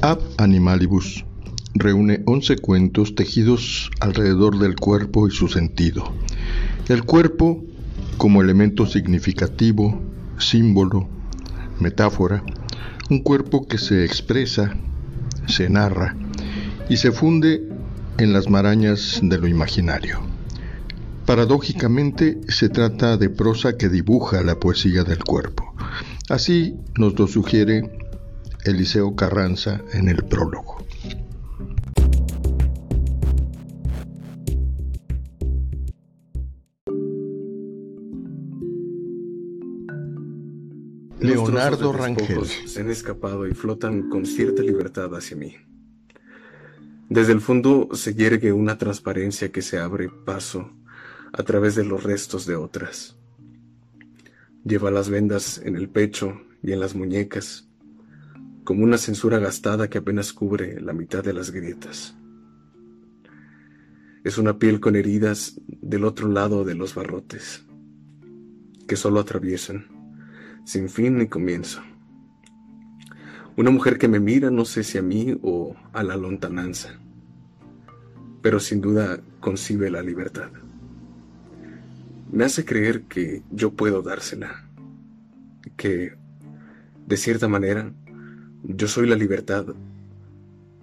Ab Animalibus reúne 11 cuentos tejidos alrededor del cuerpo y su sentido. El cuerpo como elemento significativo, símbolo, metáfora, un cuerpo que se expresa, se narra y se funde en las marañas de lo imaginario. Paradójicamente se trata de prosa que dibuja la poesía del cuerpo. Así nos lo sugiere Eliseo Carranza en el prólogo. Leonardo Rangel. Se han escapado y flotan con cierta libertad hacia mí. Desde el fondo se yergue una transparencia que se abre paso a través de los restos de otras. Lleva las vendas en el pecho y en las muñecas, como una censura gastada que apenas cubre la mitad de las grietas. Es una piel con heridas del otro lado de los barrotes, que solo atraviesan, sin fin ni comienzo. Una mujer que me mira, no sé si a mí o a la lontananza, pero sin duda concibe la libertad. Me hace creer que yo puedo dársela, que, de cierta manera, yo soy la libertad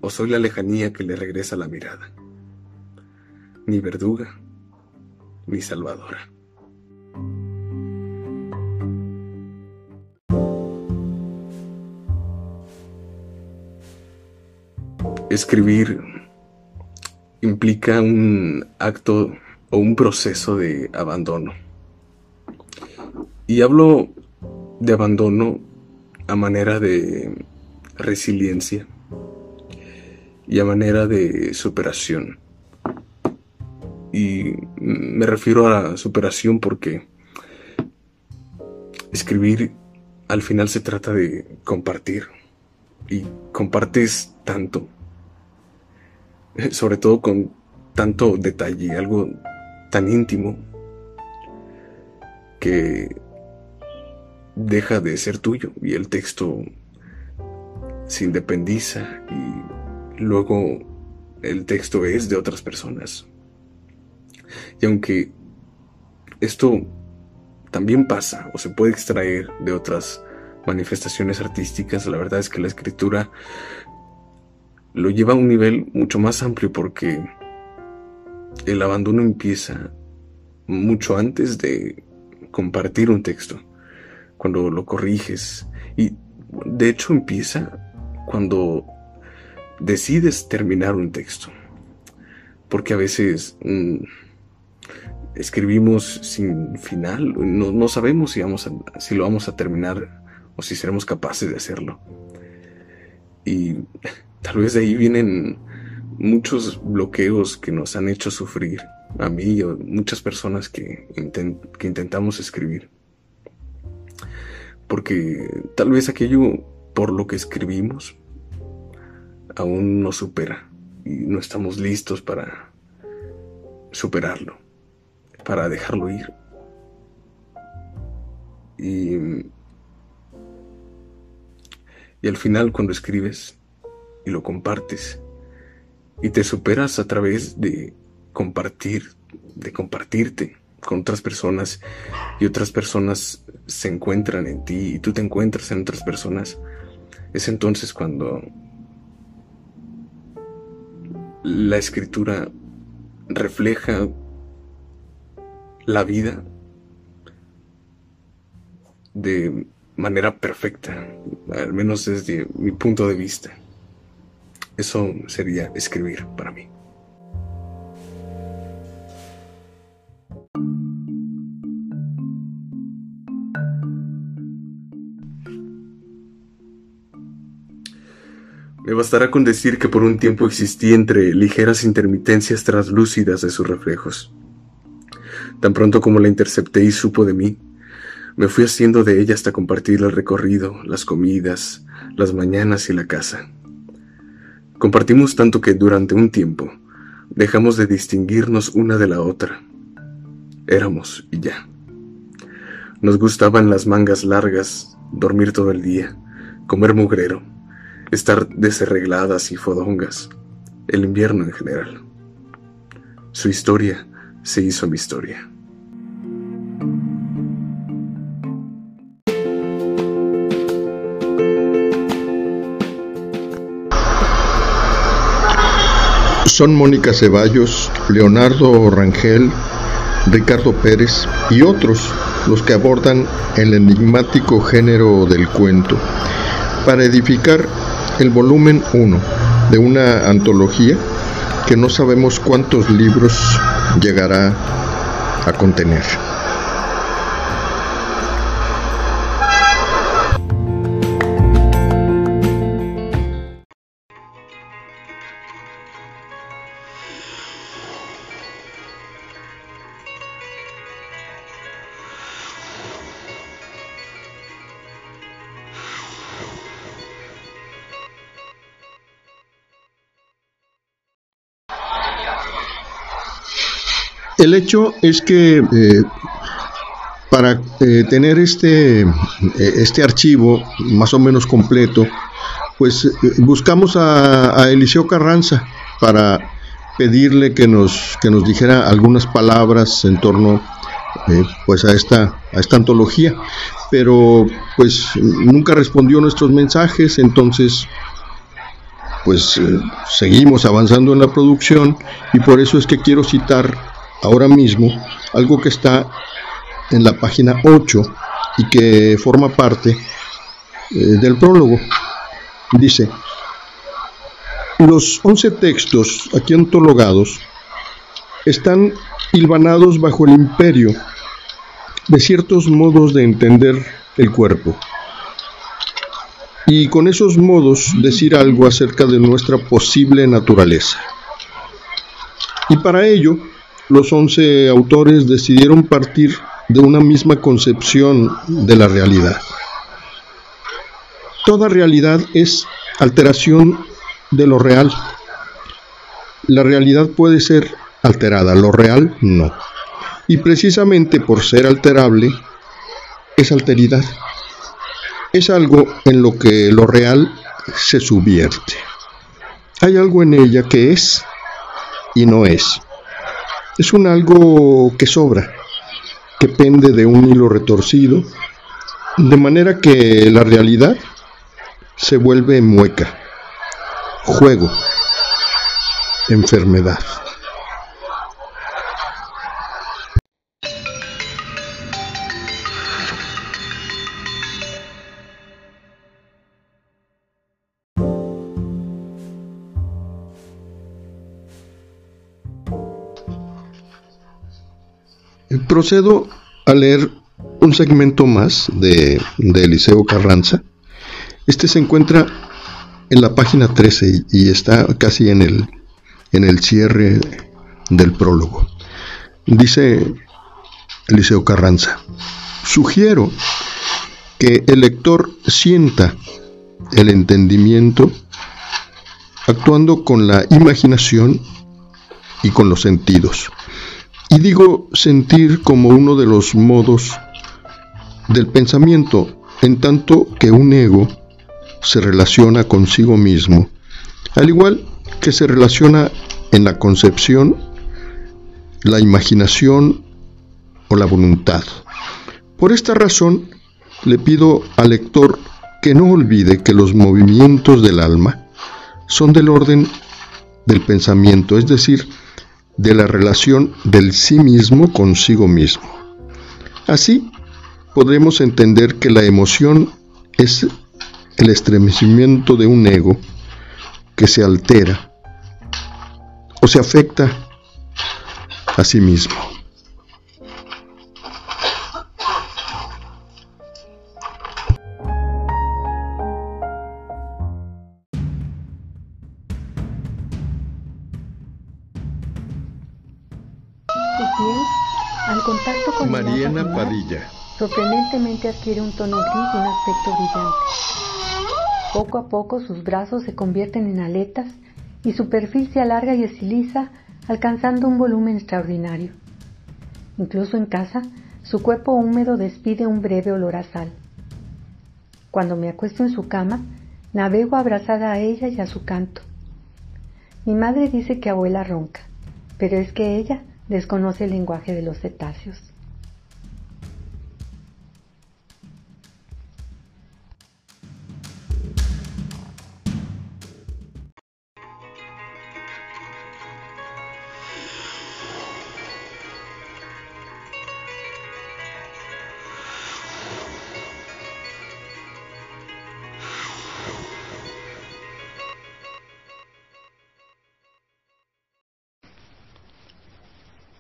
o soy la lejanía que le regresa la mirada. Ni verduga, ni salvadora. Escribir implica un acto o un proceso de abandono. Y hablo de abandono a manera de resiliencia y a manera de superación. Y me refiero a superación porque escribir al final se trata de compartir. Y compartes tanto, sobre todo con tanto detalle, algo tan íntimo, que deja de ser tuyo y el texto se independiza y luego el texto es de otras personas. Y aunque esto también pasa o se puede extraer de otras manifestaciones artísticas, la verdad es que la escritura lo lleva a un nivel mucho más amplio porque el abandono empieza mucho antes de compartir un texto, cuando lo corriges y de hecho empieza cuando decides terminar un texto. Porque a veces mm, escribimos sin final, no, sabemos si, vamos si lo vamos a terminar o si seremos capaces de hacerlo. Y tal vez de ahí vienen muchos bloqueos que nos han hecho sufrir, a mí y a muchas personas que, que intentamos escribir. Porque tal vez aquello por lo que escribimos aún no supera y no estamos listos para superarlo, para dejarlo ir. Y, y al final cuando escribes y lo compartes y te superas a través de compartir, de compartirte con otras personas y otras personas se encuentran en ti y tú te encuentras en otras personas, es entonces cuando la escritura refleja la vida de manera perfecta, al menos desde mi punto de vista. Eso sería escribir para mí. Me bastará con decir que por un tiempo existí entre ligeras intermitencias translúcidas de sus reflejos. Tan pronto como la intercepté y supo de mí, me fui haciendo de ella hasta compartir el recorrido, las comidas, las mañanas y la casa. Compartimos tanto que durante un tiempo dejamos de distinguirnos una de la otra. Éramos y ya. Nos gustaban las mangas largas, dormir todo el día, comer mugrero, estar desarregladas y fodongas, el invierno en general. Su historia se hizo mi historia. Son Mónica Ceballos, Leonardo Rangel, Ricardo Pérez y otros los que abordan el enigmático género del cuento para edificar el volumen 1 de una antología que no sabemos cuántos libros llegará a contener. El hecho es que eh, para eh, tener este, eh, este archivo más o menos completo, pues buscamos a, Eliseo Carranza para pedirle que nos, que nos dijera algunas palabras en torno pues a esta, a esta antología, pero pues nunca respondió nuestros mensajes, entonces pues seguimos avanzando en la producción y por eso es que quiero citar ahora mismo algo que está en la página 8 y que forma parte eh, del prólogo. Dice, los 11 textos aquí antologados están hilvanados bajo el imperio de ciertos modos de entender el cuerpo y con esos modos decir algo acerca de nuestra posible naturaleza. Y para ello los once autores decidieron partir de una misma concepción de la realidad. Toda realidad es alteración de lo real. La realidad puede ser alterada, lo real no. Y precisamente por ser alterable, es alteridad. Es algo en lo que lo real se subvierte. Hay algo en ella que es y no es es un algo que sobra, que pende de un hilo retorcido, de manera que la realidad se vuelve mueca, juego, enfermedad. Procedo a leer un segmento más de, Eliseo Carranza. Este se encuentra en la página 13 y está casi en el, en el cierre del prólogo. Dice Eliseo Carranza, sugiero que el lector sienta el entendimiento actuando con la imaginación y con los sentidos. Y digo sentir como uno de los modos del pensamiento, en tanto que un ego se relaciona consigo mismo, al igual que se relaciona en la concepción, la imaginación o la voluntad. Por esta razón, le pido al lector que no olvide que los movimientos del alma son del orden del pensamiento, es decir, de la relación del sí mismo consigo mismo. Así, podremos entender que la emoción es el estremecimiento de un ego que se altera o se afecta a sí mismo. Adquiere un tono gris y un aspecto brillante. Poco a poco sus brazos se convierten en aletas y su perfil se alarga y estiliza, alcanzando un volumen extraordinario. Incluso en casa, su cuerpo húmedo despide un breve olor a sal. Cuando me acuesto en su cama, navego abrazada a ella y a su canto. Mi madre dice que abuela ronca, pero es que ella desconoce el lenguaje de los cetáceos.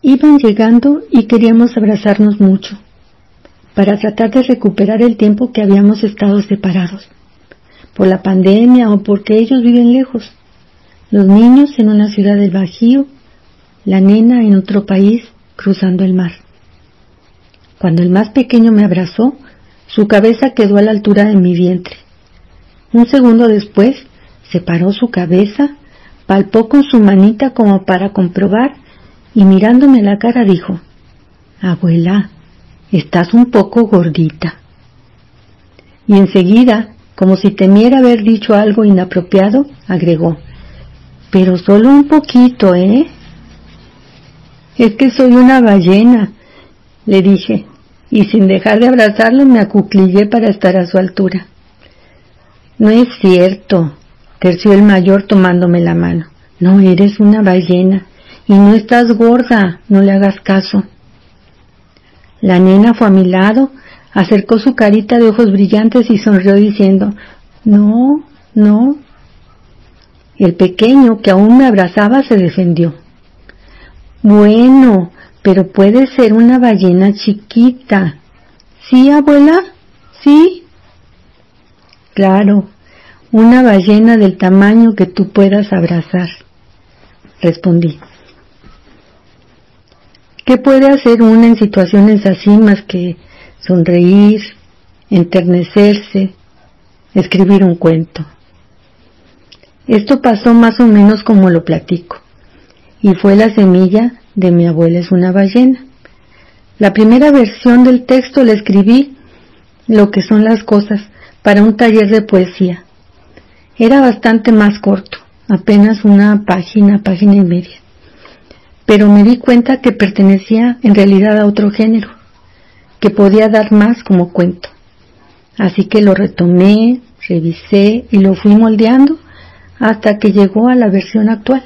Iban llegando y queríamos abrazarnos mucho, para tratar de recuperar el tiempo que habíamos estado separados, por la pandemia o porque ellos viven lejos, los niños en una ciudad del Bajío, la nena en otro país cruzando el mar. Cuando el más pequeño me abrazó, su cabeza quedó a la altura de mi vientre. Un segundo después, separó su cabeza, palpó con su manita como para comprobar y mirándome la cara dijo, Abuela, estás un poco gordita. Y enseguida, como si temiera haber dicho algo inapropiado, agregó, pero solo un poquito, ¿eh? Es que soy una ballena, le dije, y sin dejar de abrazarlo me acuclillé para estar a su altura. No es cierto, terció el mayor tomándome la mano. No eres una ballena. Y no estás gorda, no le hagas caso. La nena fue a mi lado, acercó su carita de ojos brillantes y sonrió diciendo, no, no. El pequeño, que aún me abrazaba, se defendió. Bueno, pero puede ser una ballena chiquita. ¿Sí, abuela? ¿Sí? Claro, una ballena del tamaño que tú puedas abrazar, respondí. ¿Qué puede hacer una en situaciones así más que sonreír, enternecerse, escribir un cuento? Esto pasó más o menos como lo platico, y fue la semilla de mi abuela es una ballena. La primera versión del texto la escribí, lo que son las cosas, para un taller de poesía. Era bastante más corto, apenas una página, página y media pero me di cuenta que pertenecía en realidad a otro género, que podía dar más como cuento. Así que lo retomé, revisé y lo fui moldeando hasta que llegó a la versión actual.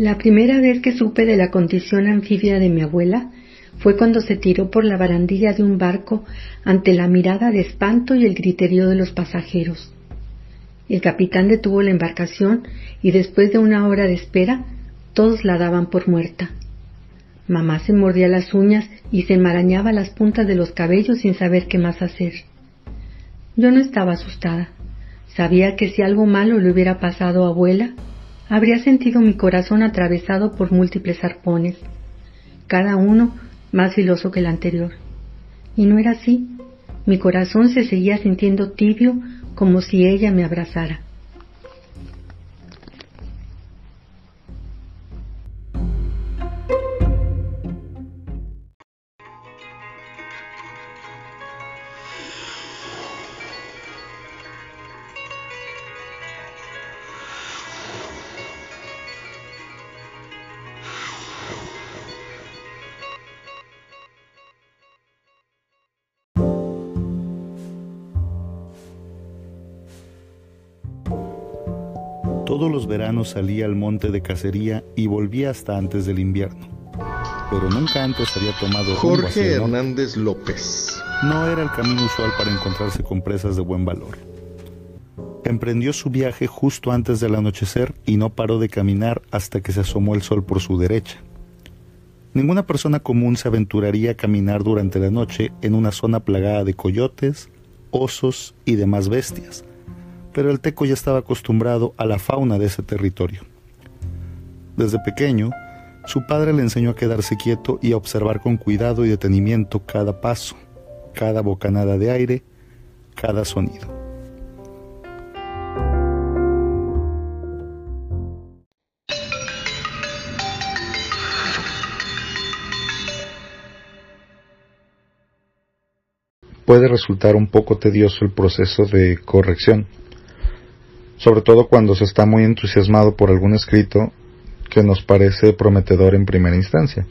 La primera vez que supe de la condición anfibia de mi abuela fue cuando se tiró por la barandilla de un barco ante la mirada de espanto y el griterío de los pasajeros. El capitán detuvo la embarcación y después de una hora de espera todos la daban por muerta. Mamá se mordía las uñas y se enmarañaba las puntas de los cabellos sin saber qué más hacer. Yo no estaba asustada. Sabía que si algo malo le hubiera pasado a abuela, habría sentido mi corazón atravesado por múltiples arpones, cada uno más filoso que el anterior. Y no era así. Mi corazón se seguía sintiendo tibio como si ella me abrazara. Veranos salía al monte de cacería y volvía hasta antes del invierno. Pero nunca antes había tomado Jorge Hernández López. No era el camino usual para encontrarse con presas de buen valor. Emprendió su viaje justo antes del anochecer y no paró de caminar hasta que se asomó el sol por su derecha. Ninguna persona común se aventuraría a caminar durante la noche en una zona plagada de coyotes, osos y demás bestias, pero el teco ya estaba acostumbrado a la fauna de ese territorio. Desde pequeño, su padre le enseñó a quedarse quieto y a observar con cuidado y detenimiento cada paso, cada bocanada de aire, cada sonido. puede resultar un poco tedioso el proceso de corrección, sobre todo cuando se está muy entusiasmado por algún escrito que nos parece prometedor en primera instancia.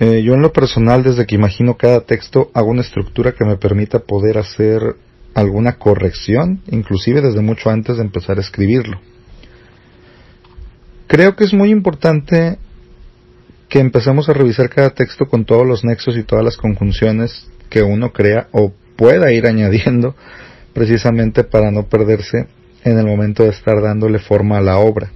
Eh, yo en lo personal, desde que imagino cada texto, hago una estructura que me permita poder hacer alguna corrección, inclusive desde mucho antes de empezar a escribirlo. Creo que es muy importante que empecemos a revisar cada texto con todos los nexos y todas las conjunciones que uno crea o pueda ir añadiendo precisamente para no perderse en el momento de estar dándole forma a la obra.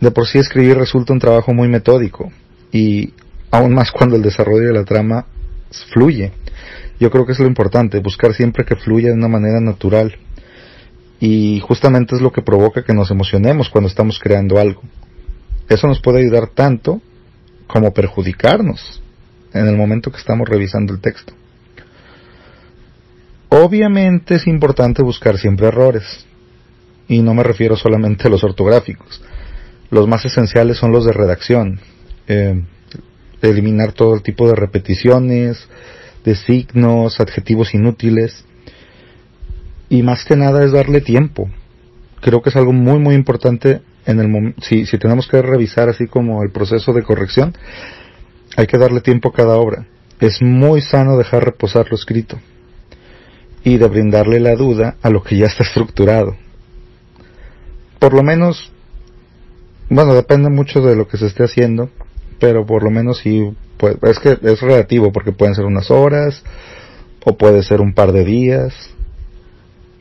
De por sí escribir resulta un trabajo muy metódico y aún más cuando el desarrollo de la trama fluye. Yo creo que es lo importante, buscar siempre que fluya de una manera natural. Y justamente es lo que provoca que nos emocionemos cuando estamos creando algo. Eso nos puede ayudar tanto como perjudicarnos en el momento que estamos revisando el texto. Obviamente es importante buscar siempre errores, y no me refiero solamente a los ortográficos. Los más esenciales son los de redacción, eh, eliminar todo tipo de repeticiones, de signos, adjetivos inútiles, y más que nada es darle tiempo. Creo que es algo muy muy importante en el si, si tenemos que revisar así como el proceso de corrección, hay que darle tiempo a cada obra. Es muy sano dejar reposar lo escrito y de brindarle la duda a lo que ya está estructurado. Por lo menos, bueno, depende mucho de lo que se esté haciendo, pero por lo menos sí, pues, es que es relativo porque pueden ser unas horas o puede ser un par de días.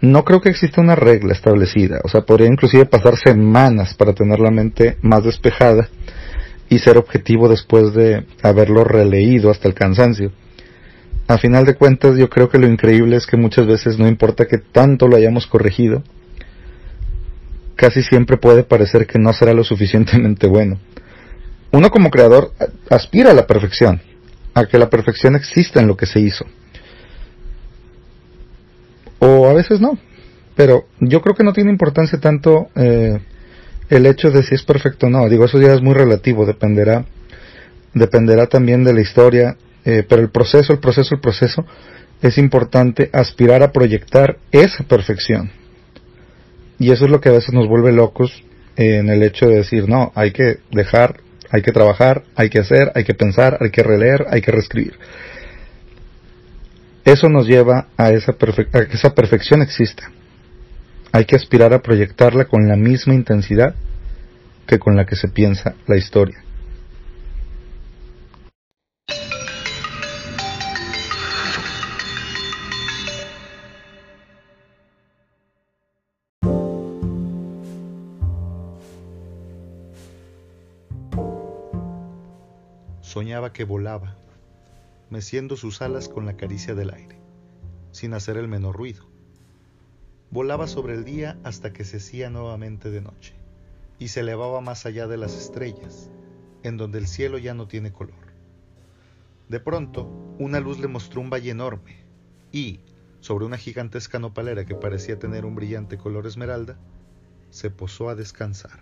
No creo que exista una regla establecida, o sea, podría inclusive pasar semanas para tener la mente más despejada y ser objetivo después de haberlo releído hasta el cansancio. A final de cuentas yo creo que lo increíble es que muchas veces no importa que tanto lo hayamos corregido, casi siempre puede parecer que no será lo suficientemente bueno. Uno como creador aspira a la perfección, a que la perfección exista en lo que se hizo. O a veces no, pero yo creo que no tiene importancia tanto eh, el hecho de si es perfecto o no. Digo, eso ya es muy relativo, dependerá, dependerá también de la historia, eh, pero el proceso, el proceso, el proceso, es importante aspirar a proyectar esa perfección. Y eso es lo que a veces nos vuelve locos en el hecho de decir, no, hay que dejar, hay que trabajar, hay que hacer, hay que pensar, hay que releer, hay que reescribir. Eso nos lleva a, esa a que esa perfección exista hay que aspirar a proyectarla con la misma intensidad que con la que se piensa la historia. Que volaba, meciendo sus alas con la caricia del aire, sin hacer el menor ruido volaba sobre el día hasta que se hacía nuevamente de noche, y se elevaba más allá de las estrellas, en donde el cielo ya no tiene color. De pronto, una luz le mostró un valle enorme, y, sobre una gigantesca nopalera que parecía tener un brillante color esmeralda, se posó a descansar.